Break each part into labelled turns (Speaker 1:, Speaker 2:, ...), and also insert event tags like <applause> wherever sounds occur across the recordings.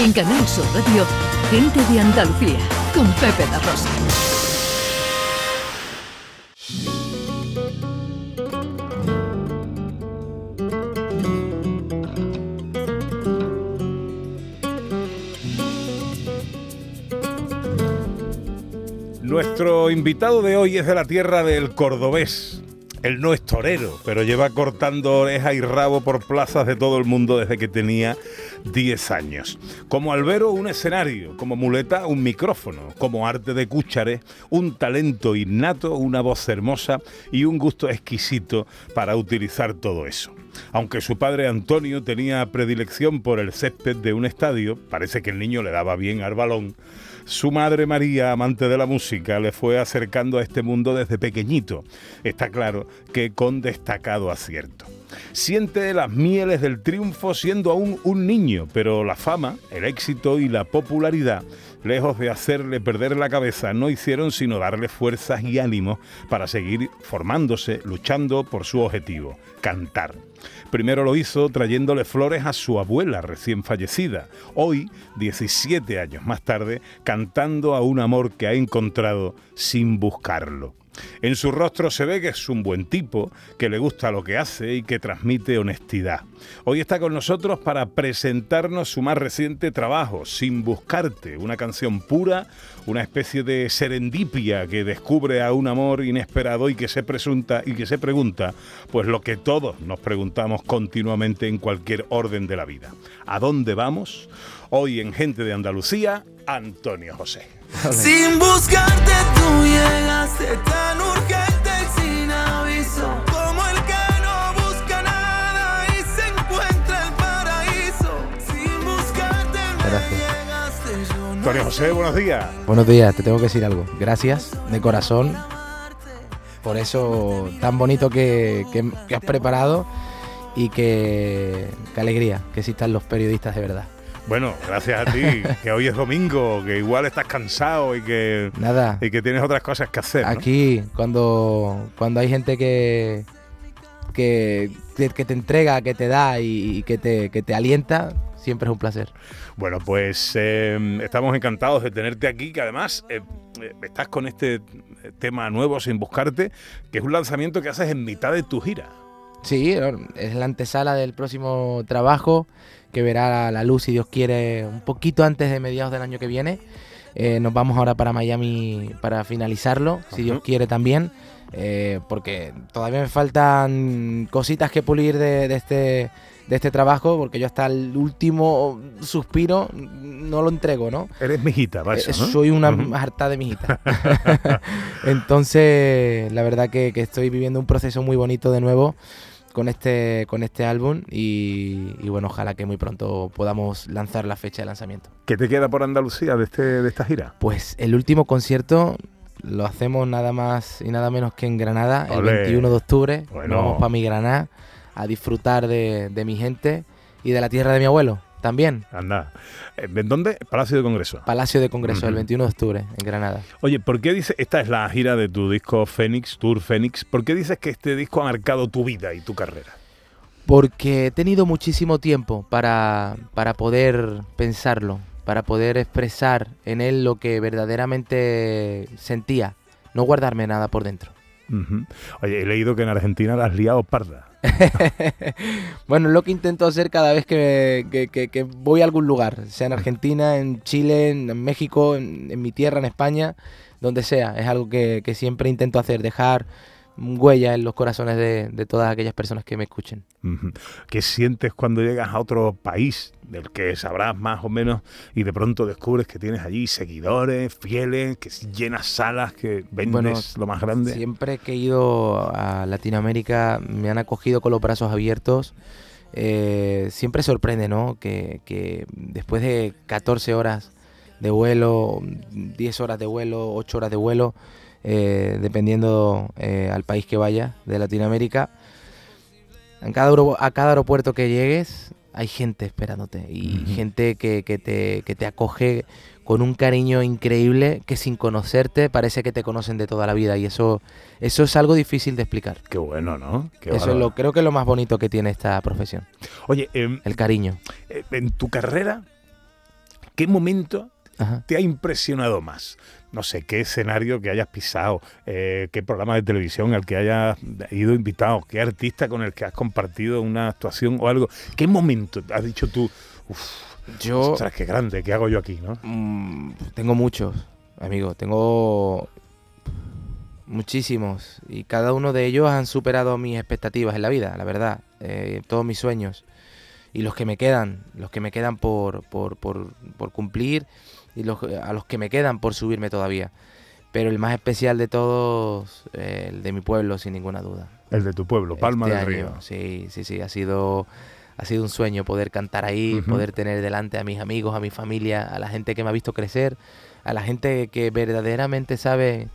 Speaker 1: En Canal Sur Radio, Gente de Andalucía, con Pepe La Rosa.
Speaker 2: Nuestro invitado de hoy es de la tierra del cordobés. Él no es torero, pero lleva cortando oreja y rabo por plazas de todo el mundo desde que tenía 10 años. Como albero, un escenario, como muleta, un micrófono, como arte de cúchare, un talento innato, una voz hermosa y un gusto exquisito para utilizar todo eso. Aunque su padre Antonio tenía predilección por el césped de un estadio, parece que el niño le daba bien al balón, su madre María, amante de la música, le fue acercando a este mundo desde pequeñito. Está claro que con destacado acierto. Siente las mieles del triunfo siendo aún un niño, pero la fama, el éxito y la popularidad, lejos de hacerle perder la cabeza, no hicieron sino darle fuerzas y ánimos para seguir formándose, luchando por su objetivo, cantar. Primero lo hizo trayéndole flores a su abuela recién fallecida. Hoy, 17 años más tarde, cantando a un amor que ha encontrado sin buscarlo. En su rostro se ve que es un buen tipo, que le gusta lo que hace y que transmite honestidad. Hoy está con nosotros para presentarnos su más reciente trabajo, Sin Buscarte, una canción pura, una especie de serendipia que descubre a un amor inesperado y que se presunta y que se pregunta, pues lo que todos nos preguntamos continuamente en cualquier orden de la vida. ¿A dónde vamos? Hoy en Gente de Andalucía, Antonio José.
Speaker 3: Sin buscarte tú llegaste
Speaker 2: José, buenos días.
Speaker 4: Buenos días, te tengo que decir algo. Gracias de corazón por eso tan bonito que, que- que has preparado y que, alegría que existan los periodistas de verdad.
Speaker 2: Bueno, gracias a ti, <laughs> que hoy es domingo, que igual estás cansado y que,
Speaker 4: Nada,
Speaker 2: y que tienes otras cosas que hacer. ¿no?
Speaker 4: aquí cuando, cuando hay gente que- que te entrega, que te da y, y que, te, que te alienta, siempre es un placer.
Speaker 2: Bueno, pues eh, estamos encantados de tenerte aquí, que además eh, eh, estás con este tema nuevo, Sin Buscarte, que es un lanzamiento que haces en mitad de tu gira.
Speaker 4: Sí, es la antesala del próximo trabajo que verá la luz, si Dios quiere, un poquito antes de mediados del año que viene. Eh, nos vamos ahora para Miami para finalizarlo, si Dios quiere también, eh, porque todavía me faltan cositas que pulir de, de este, de este trabajo, porque yo hasta el último suspiro no lo entrego, ¿no?
Speaker 2: Eres mijita, eso,
Speaker 4: Eh,
Speaker 2: ¿no?
Speaker 4: Soy una
Speaker 2: Ujú.
Speaker 4: harta de mi hijita. <laughs> <laughs> Entonces, la verdad que, que estoy viviendo un proceso muy bonito de nuevo con este, con este álbum y, y bueno, ojalá que muy pronto podamos lanzar la fecha de lanzamiento.
Speaker 2: ¿Qué te queda por Andalucía de, este, de esta gira?
Speaker 4: Pues el último concierto lo hacemos nada más y nada menos que en Granada, el
Speaker 2: Olé.
Speaker 4: 21 de octubre.
Speaker 2: Bueno.
Speaker 4: Nos vamos para mi Granada a disfrutar de, de mi gente y de la tierra de mi abuelo también.
Speaker 2: Anda. Eh, ¿En dónde? Palacio de Congreso.
Speaker 4: Palacio de Congreso, el
Speaker 2: Ujú.
Speaker 4: 21 de octubre, en Granada.
Speaker 2: Oye, ¿por qué dices, esta es la gira de tu disco Fénix, Tour Fénix, ¿por qué dices que este disco ha marcado tu vida y tu carrera?
Speaker 4: Porque he tenido muchísimo tiempo para, para poder pensarlo, para poder expresar en él lo que verdaderamente sentía, no guardarme nada por dentro.
Speaker 2: Oye, he leído que en Argentina la has liado parda. <laughs>
Speaker 4: bueno, es lo que intento hacer cada vez que, que- que- que voy a algún lugar, sea en Argentina, en Chile, en, México, en, en mi tierra, en España, donde sea. Es algo que siempre intento hacer, dejar huella en los corazones de, de todas aquellas personas que me escuchen.
Speaker 2: ¿Qué sientes cuando llegas a otro país del que sabrás más o menos y de pronto descubres que tienes allí seguidores, fieles, que llenas salas, que vendes
Speaker 4: Bueno,
Speaker 2: lo más grande?
Speaker 4: Siempre que he ido a Latinoamérica me han acogido con los brazos abiertos. Eh, siempre sorprende, ¿no? Que, que después de 14 horas de vuelo, 10 horas de vuelo, 8 horas de vuelo, eh, dependiendo eh, al país que vaya de Latinoamérica, en cada, a cada aeropuerto que llegues hay gente esperándote y gente que, que te, que te acoge con un cariño increíble que sin conocerte parece que te conocen de toda la vida y eso, eso es algo difícil de explicar.
Speaker 2: Qué bueno, ¿no? Qué
Speaker 4: eso es lo, creo que es lo más bonito que tiene esta profesión,
Speaker 2: Oye, em,
Speaker 4: el cariño.
Speaker 2: eh, en tu carrera ¿Qué momento
Speaker 4: Ajá.
Speaker 2: te ha impresionado más? No sé, qué escenario que hayas pisado, eh, qué programa de televisión al que hayas ido invitado, qué artista con el que has compartido una actuación o algo. ¿Qué momento has dicho tú, uff,
Speaker 4: Yo
Speaker 2: ostras, qué grande, qué hago yo aquí, ¿no?
Speaker 4: mm, tengo muchos, amigo. Tengo muchísimos. Y cada uno de ellos han superado mis expectativas en la vida, la verdad. Eh, todos mis sueños. Y los que me quedan, los que me quedan por, por, por, por cumplir y los, a los que me quedan por subirme todavía. Pero el más especial de todos, eh, el de mi pueblo, sin ninguna duda.
Speaker 2: El de tu pueblo, Palma
Speaker 4: Este
Speaker 2: del
Speaker 4: año,
Speaker 2: Río.
Speaker 4: Sí, sí, sí, ha sido, ha sido un sueño poder cantar ahí, poder tener delante a mis amigos, a mi familia, a la gente que me ha visto crecer, a la gente que verdaderamente sabe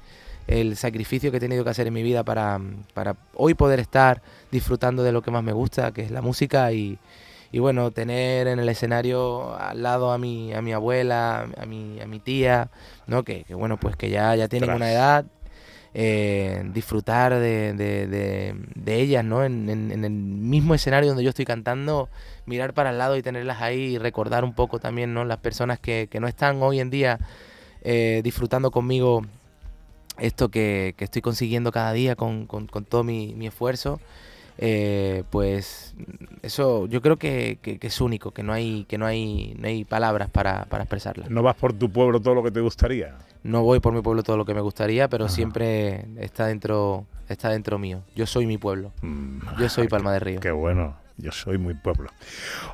Speaker 4: el sacrificio que he tenido que hacer en mi vida para, para hoy poder estar disfrutando de lo que más me gusta, que es la música y, y bueno, tener en el escenario al lado a mi, a mi abuela, a mi, a mi tía, ¿no? Que, que bueno, pues que ya, ya tienen una edad, eh, disfrutar de, de- de- de ellas, ¿no? En, en- en el mismo escenario donde yo estoy cantando, mirar para el lado y tenerlas ahí y recordar un poco también, ¿no? Las personas que, que no están hoy en día eh, disfrutando conmigo esto que, que estoy consiguiendo cada día con, con- con todo mi, mi esfuerzo. Eh, pues eso yo creo que, que- que es único, que no hay, que no hay, no hay palabras para, para expresarla.
Speaker 2: ¿No vas por tu pueblo todo lo que te gustaría?
Speaker 4: No voy por mi pueblo todo lo que me gustaría, pero
Speaker 2: Ajá.
Speaker 4: siempre está dentro, está dentro mío. Yo soy mi pueblo.
Speaker 2: Mm,
Speaker 4: Yo soy <laughs> Palma de Río.
Speaker 2: Qué bueno, yo soy muy pueblo.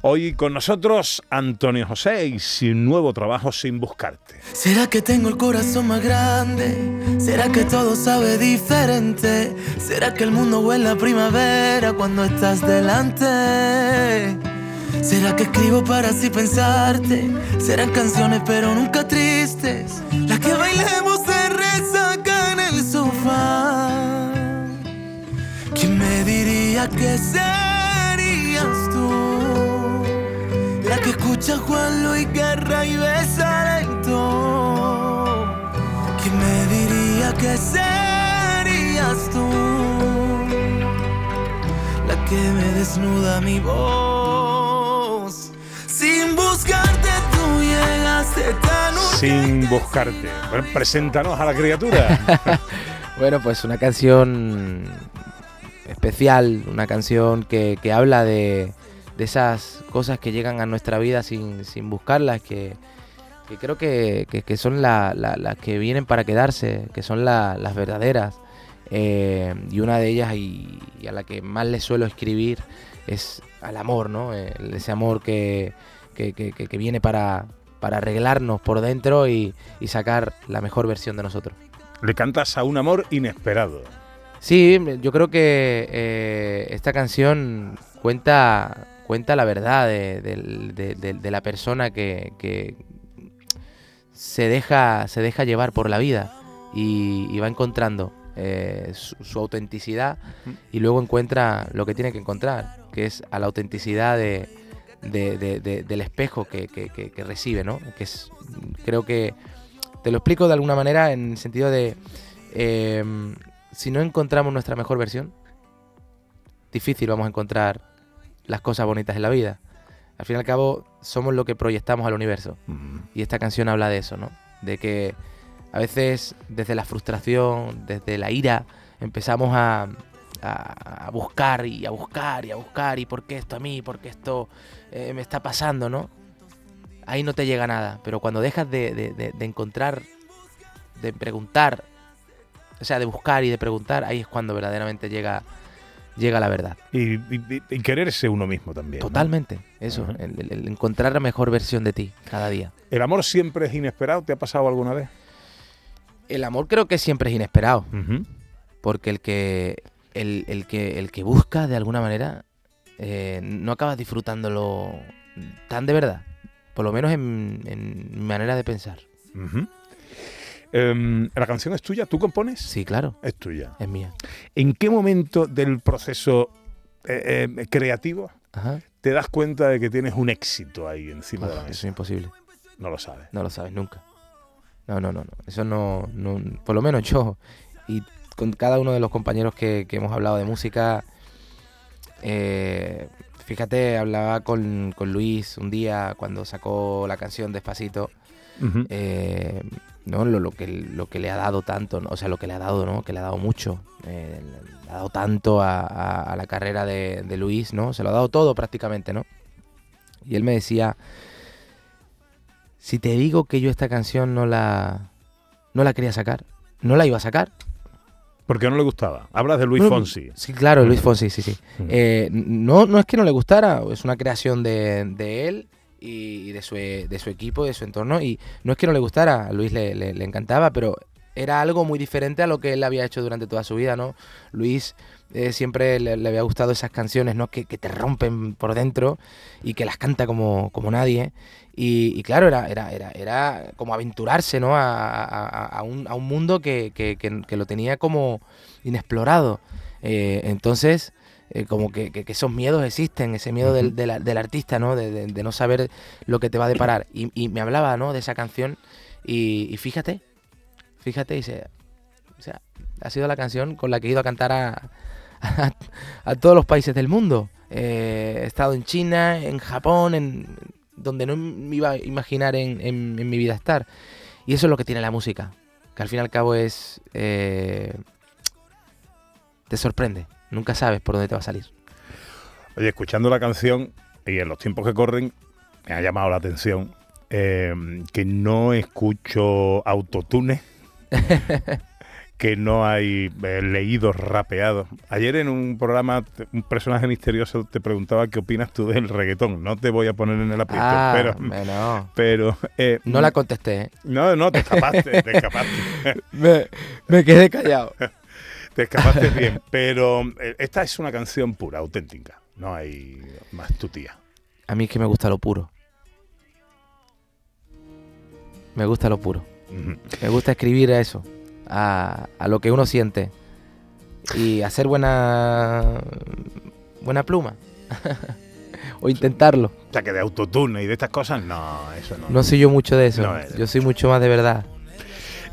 Speaker 2: Hoy con nosotros Antonio José y su nuevo trabajo Sin Buscarte.
Speaker 3: ¿Será que tengo el corazón más grande? ¿Será que todo sabe diferente? ¿Será que el mundo huele a primavera cuando estás delante? ¿Será que escribo para así pensarte? Serán canciones pero nunca tristes Las que bailemos de resaca en el sofá ¿Quién me diría que serías escucha a Juan Luis Guerra y besa lento. ¿Quién me diría que serías tú? La que me desnuda mi voz. Sin buscarte tú llegaste tan
Speaker 2: Sin Buscarte. Bueno, preséntanos a la criatura. <laughs>
Speaker 4: Bueno, pues una canción especial, una canción que, que habla de, de esas cosas que llegan a nuestra vida sin, sin buscarlas, que, que creo que, que- que son la- la- las que vienen para quedarse, que son la- las verdaderas. Eh, y una de ellas, y, y a la que más le suelo escribir, es al amor, ¿no? Eh, ese amor que- que- que viene para, para arreglarnos por dentro y, y sacar la mejor versión de nosotros.
Speaker 2: Le cantas a un amor inesperado.
Speaker 4: Sí, yo creo que eh, esta canción cuenta, cuenta la verdad de, del- de- de- de la persona que, que se, deja, se deja llevar por la vida y, y va encontrando eh, su, su autenticidad y luego encuentra lo que tiene que encontrar, que es a la autenticidad de, de- de- de- del espejo que, que- que- que recibe, ¿no? Que es, creo que te lo explico de alguna manera en el sentido de eh, si no encontramos nuestra mejor versión, difícil vamos a encontrar las cosas bonitas en la vida. Al fin y al cabo, somos lo que proyectamos al universo. Y esta canción habla de eso, ¿no? De que a veces desde la frustración, desde la ira, empezamos a, a- a buscar y a buscar y a buscar y por qué esto a mí, por qué esto eh, me está pasando, ¿no? Ahí no te llega nada, pero cuando dejas de, de- de- de encontrar, de preguntar, o sea, de buscar y de preguntar, ahí es cuando verdaderamente llega, llega la verdad.
Speaker 2: Y, y- y quererse uno mismo también. ¿no?
Speaker 4: Totalmente, eso, el- el- el encontrar la mejor versión de ti cada día.
Speaker 2: ¿El amor siempre es inesperado? ¿Te ha pasado alguna vez?
Speaker 4: El amor creo que siempre es inesperado. Porque el que el, el que el que busca de alguna manera eh, no acabas disfrutándolo tan de verdad por lo menos en, en mi manera de pensar
Speaker 2: Ujú. Em, ¿La canción es tuya? ¿Tú compones?
Speaker 4: sí claro
Speaker 2: Es tuya.
Speaker 4: es mía
Speaker 2: ¿En qué momento del proceso eh, eh, creativo
Speaker 4: Ajá.
Speaker 2: te das cuenta de que tienes un éxito ahí encima de la
Speaker 4: Ah, eso es
Speaker 2: mesa?
Speaker 4: imposible
Speaker 2: No lo sabes.
Speaker 4: no lo sabes nunca no no no no eso no, no por lo menos yo y con cada uno de los compañeros que, que hemos hablado de música eh, fíjate, hablaba con, con Luis un día cuando sacó la canción Despacito.
Speaker 2: Ujú.
Speaker 4: eh, ¿no? Lo, lo que, lo que le ha dado tanto, ¿no? o sea, lo que le ha dado, ¿no? Que le ha dado mucho. eh, le ha dado tanto a, a- a la carrera de, de Luis, ¿no? Se lo ha dado todo prácticamente, ¿no? Y él me decía, si te digo que yo esta canción no la, no la quería sacar, no la iba a sacar.
Speaker 2: ¿Por qué no le gustaba? Hablas de Luis Fonsi.
Speaker 4: Sí, claro, Luis Fonsi, sí, sí.
Speaker 2: Mm.
Speaker 4: Eh, no, no es que no le gustara, es una creación de, de él y de su, de su equipo, de su entorno. Y no es que no le gustara, a Luis le, le- le encantaba, pero era algo muy diferente a lo que él había hecho durante toda su vida, ¿no? Luis eh, siempre le, le había gustado esas canciones, ¿no? Que, que te rompen por dentro y que las canta como, como nadie. Y, y claro, era, era, era, era como aventurarse, ¿no? A, a- a- un, a un mundo que- que- que lo tenía como inexplorado. Eh, entonces, eh, como que, que- que esos miedos existen, ese miedo del, del- del artista, ¿no? De, de- de no saber lo que te va a deparar. Y, y me hablaba, ¿no? De esa canción y, y fíjate, fíjate, dice, o sea, ha sido la canción con la que he ido a cantar a, a, a todos los países del mundo. Eh, he estado en China, en Japón, en donde no me iba a imaginar en, en- en mi vida estar. Y eso es lo que tiene la música, que al fin y al cabo es... eh, te sorprende, nunca sabes por dónde te va a salir.
Speaker 2: Oye, escuchando la canción y en los tiempos que corren, me ha llamado la atención eh, que no escucho autotune, <laughs> que no hay eh, leídos rapeados. Ayer en un programa, un personaje misterioso te preguntaba qué opinas tú del reggaetón. No te voy a poner en el aprieto,
Speaker 4: Ah,
Speaker 2: pero...
Speaker 4: bueno, <laughs>
Speaker 2: Pero... eh,
Speaker 4: no la contesté.
Speaker 2: No, no, te escapaste, te escapaste. <laughs>
Speaker 4: me, me quedé callado.
Speaker 2: Te escapaste bien, <laughs> pero eh, esta es una canción pura, auténtica. No hay más tutía.
Speaker 4: A mí es que me gusta lo puro. Me gusta lo puro. Me gusta escribir a eso, a, a lo que uno siente. Y hacer buena, buena pluma. <laughs> o intentarlo.
Speaker 2: O sea, que de autotune y de estas cosas, no, eso no.
Speaker 4: No soy yo mucho de eso.
Speaker 2: No
Speaker 4: yo soy mucho más de verdad.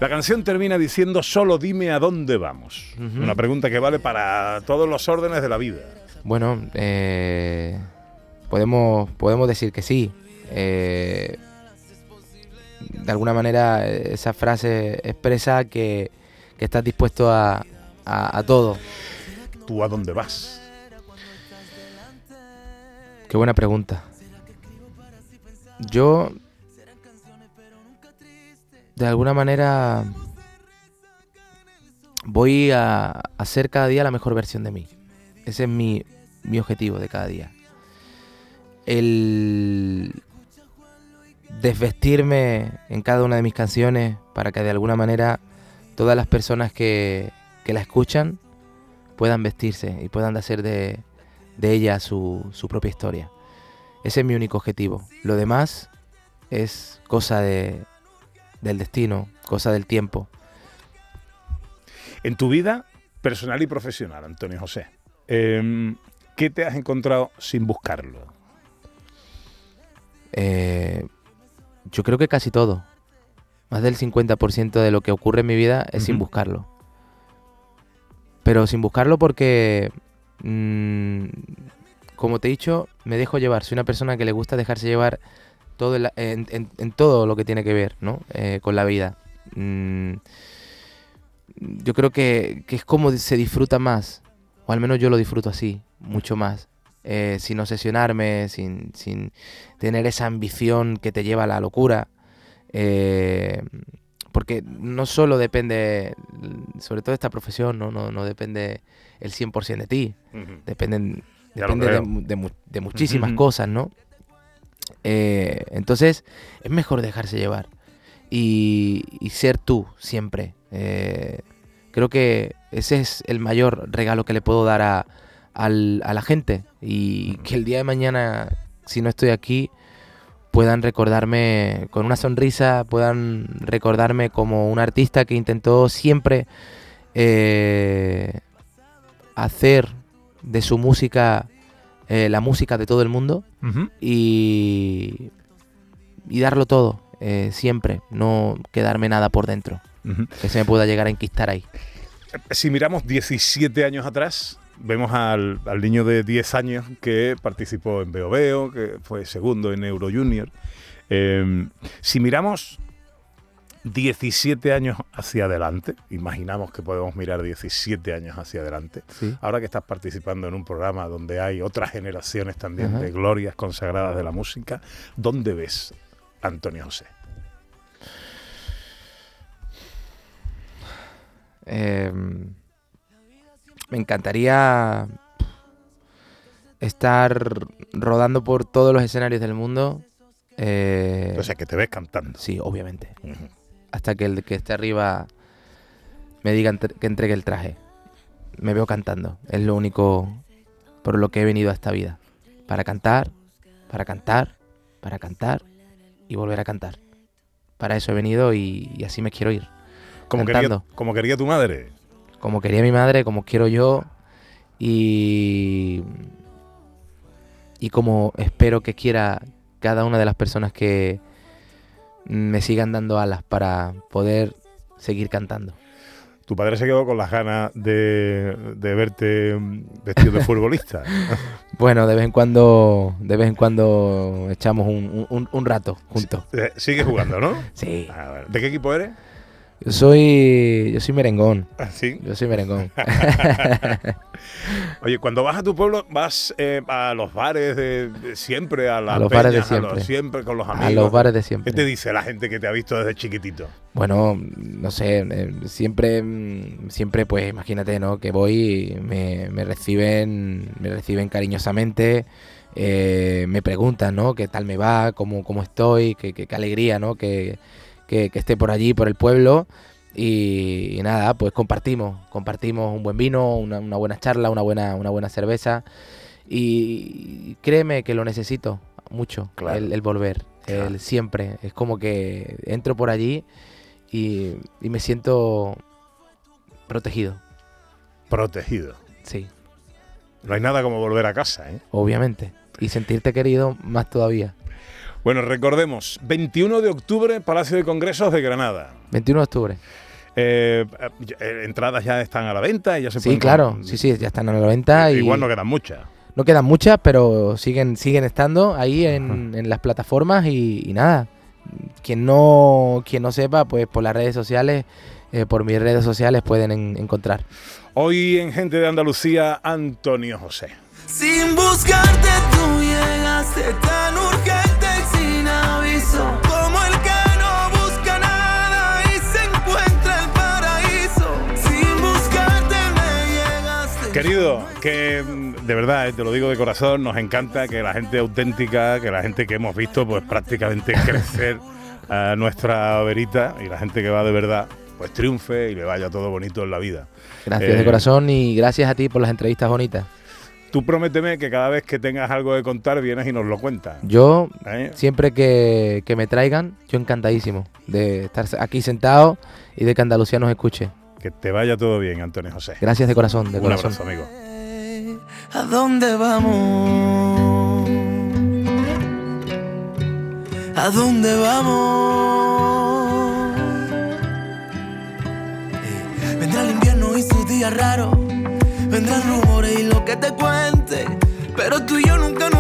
Speaker 2: La canción termina diciendo, solo dime a dónde vamos. Una pregunta que vale para todos los órdenes de la vida.
Speaker 4: Bueno, eh, podemos, podemos decir que sí. Eh, de alguna manera esa frase expresa que, que estás dispuesto a, a- a todo.
Speaker 2: ¿Tú a dónde vas?
Speaker 4: Qué buena pregunta. Yo, de alguna manera, voy a, ser cada día la mejor versión de mí. Ese es mi, mi objetivo de cada día. El desvestirme en cada una de mis canciones para que de alguna manera todas las personas que, que la escuchan puedan vestirse y puedan hacer de, de ella su, su propia historia. Ese es mi único objetivo. Lo demás es cosa de, del destino, cosa del tiempo.
Speaker 2: En tu vida personal y profesional, Antonio José, em, ¿qué te has encontrado sin buscarlo?
Speaker 4: Eh, yo creo que casi todo. Más del 50% de lo que ocurre en mi vida es sin buscarlo. Pero sin buscarlo porque, mm, como te he dicho, me dejo llevar. Soy una persona que le gusta dejarse llevar todo en, en- en todo lo que tiene que ver ¿no? Eh, con la vida. Mm, yo creo que, que es como se disfruta más, o al menos yo lo disfruto así, mucho más, eh, sin obsesionarme, sin, sin tener esa ambición que te lleva a la locura. eh, porque no solo depende, sobre todo esta profesión, no, no, no depende el 100% de ti, dependen, depende de, de de muchísimas cosas, ¿no? Eh, entonces, es mejor dejarse llevar y, y ser tú siempre. Eh, creo que ese es el mayor regalo que le puedo dar a, la gente y que el día de mañana, si no estoy aquí, puedan recordarme con una sonrisa, puedan recordarme como un artista que intentó siempre eh, hacer de su música eh, la música de todo el mundo Y, y darlo todo, eh, siempre, no quedarme nada por dentro, que se me pueda llegar a enquistar ahí.
Speaker 2: Si miramos 17 años atrás, vemos al, al niño de 10 años que participó en Veo Veo, que fue segundo en Euro Junior. Eh, si miramos 17 años hacia adelante, imaginamos que podemos mirar 17 años hacia adelante,
Speaker 4: Sí.
Speaker 2: ahora que estás participando en un programa donde hay otras generaciones también de glorias consagradas de la música, ¿dónde ves a Antonio José?
Speaker 4: Eh, me encantaría estar rodando por todos los escenarios del mundo. eh,
Speaker 2: O sea, que te ves cantando.
Speaker 4: sí, obviamente.
Speaker 2: Ujú.
Speaker 4: Hasta que el que esté arriba me diga entre- que entregue el traje. Me veo cantando. Es lo único por lo que he venido a esta vida. Para cantar, para cantar, para cantar y volver a cantar. Para eso he venido y, y así me quiero ir.
Speaker 2: Como quería, como quería tu madre.
Speaker 4: como quería mi madre, como quiero yo y y como espero que quiera cada una de las personas que me sigan dando alas para poder seguir cantando.
Speaker 2: Tu padre se quedó con las ganas de, de verte vestido de futbolista. <laughs>
Speaker 4: Bueno, de vez en cuando, de vez en cuando echamos un, un- un rato juntos.
Speaker 2: Eh, Sigue jugando, ¿no?
Speaker 4: Sí.
Speaker 2: Ah. ¿De qué equipo eres?
Speaker 4: Yo soy, yo soy merengón.
Speaker 2: Ah, sí.
Speaker 4: Yo soy merengón. <laughs>
Speaker 2: Oye, cuando vas a tu pueblo, vas eh, a los bares de, de siempre, a las
Speaker 4: A los bares de
Speaker 2: peñas, a los-
Speaker 4: siempre.
Speaker 2: siempre con los amigos.
Speaker 4: A los bares de
Speaker 2: ¿Qué
Speaker 4: siempre.
Speaker 2: te dice la gente que te ha visto desde chiquitito?
Speaker 4: Bueno, no sé, eh, siempre, mm, siempre, pues imagínate, ¿no? Que voy, y me, me reciben, me reciben cariñosamente, eh, me preguntan, ¿no? ¿Qué tal me va? ¿Cómo, cómo estoy? ¿Qué, qué- qué alegría, ¿no? Que, que- que esté por allí, por el pueblo. Y, y nada, pues compartimos, compartimos un buen vino, una, una buena charla, una buena, una buena cerveza. Y créeme que lo necesito mucho,
Speaker 2: Claro.
Speaker 4: el, el volver,
Speaker 2: Claro.
Speaker 4: el siempre. Es como que entro por allí y, y me siento protegido,
Speaker 2: Protegido.
Speaker 4: sí,
Speaker 2: No hay nada como volver a casa, ¿eh?
Speaker 4: obviamente. Y sentirte querido más todavía.
Speaker 2: Bueno, recordemos, 21 de octubre, Palacio de Congresos de Granada.
Speaker 4: 21 de octubre.
Speaker 2: Eh, eh, entradas ya están a la venta y ya se
Speaker 4: Sí,
Speaker 2: pueden
Speaker 4: claro, sí, sí, ya están a la venta y
Speaker 2: Igual no quedan muchas.
Speaker 4: no quedan muchas, pero siguen, siguen estando ahí en, en las plataformas y, y nada. Quien no, quien no sepa, pues por las redes sociales, eh, por mis redes sociales pueden en- encontrar.
Speaker 2: Hoy en Gente de Andalucía, Antonio José.
Speaker 3: Sin buscarte tú llegaste tan
Speaker 2: Querido, que de verdad, eh, te lo digo de corazón, nos encanta que la gente auténtica, que la gente que hemos visto pues prácticamente <laughs> crecer a nuestra verita y la gente que va de verdad, pues triunfe y le vaya todo bonito en la vida.
Speaker 4: Gracias
Speaker 2: Eh,
Speaker 4: de corazón y gracias a ti por las entrevistas bonitas.
Speaker 2: Tú prométeme que cada vez que tengas algo de contar vienes y nos lo cuentas.
Speaker 4: Yo,
Speaker 2: ¿eh?
Speaker 4: siempre que, que me traigan, yo encantadísimo de estar aquí sentado y de que Andalucía nos escuche.
Speaker 2: Que te vaya todo bien, Antonio José.
Speaker 4: Gracias de corazón, de
Speaker 2: Un
Speaker 4: corazón.
Speaker 2: abrazo, amigo.
Speaker 3: ¿A dónde vamos? ¿A dónde vamos? Eh, Vendrá el invierno y sus días raros. Vendrán rumores y lo que te cuente. Pero tú y yo nunca nos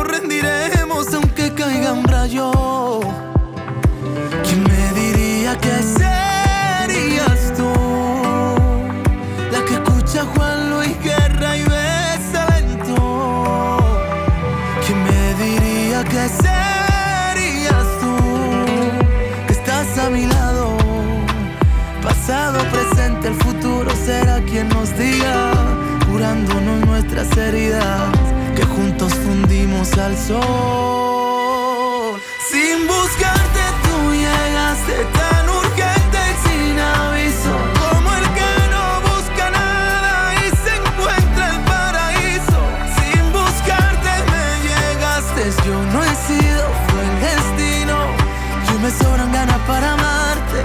Speaker 3: quien nos diga. Curándonos nuestras heridas. Que juntos fundimos al sol. Sin buscarte tú llegaste tan urgente y sin aviso. Yo no he sido, fue el destino. Y hoy me sobran ganas para amarte.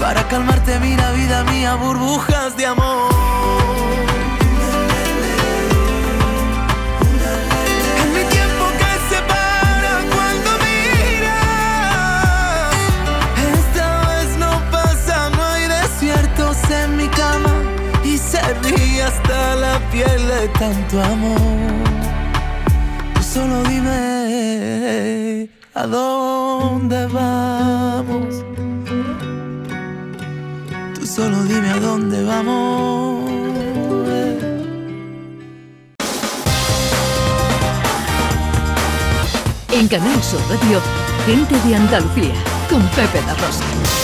Speaker 3: Para calmarte, mira vida mía, burbujas de amor. Tanto amor. Tú solo dime a dónde vamos. Tú solo dime a dónde vamos.
Speaker 1: En Canal Sur Radio, gente de Andalucía, con Pepe La Rosa.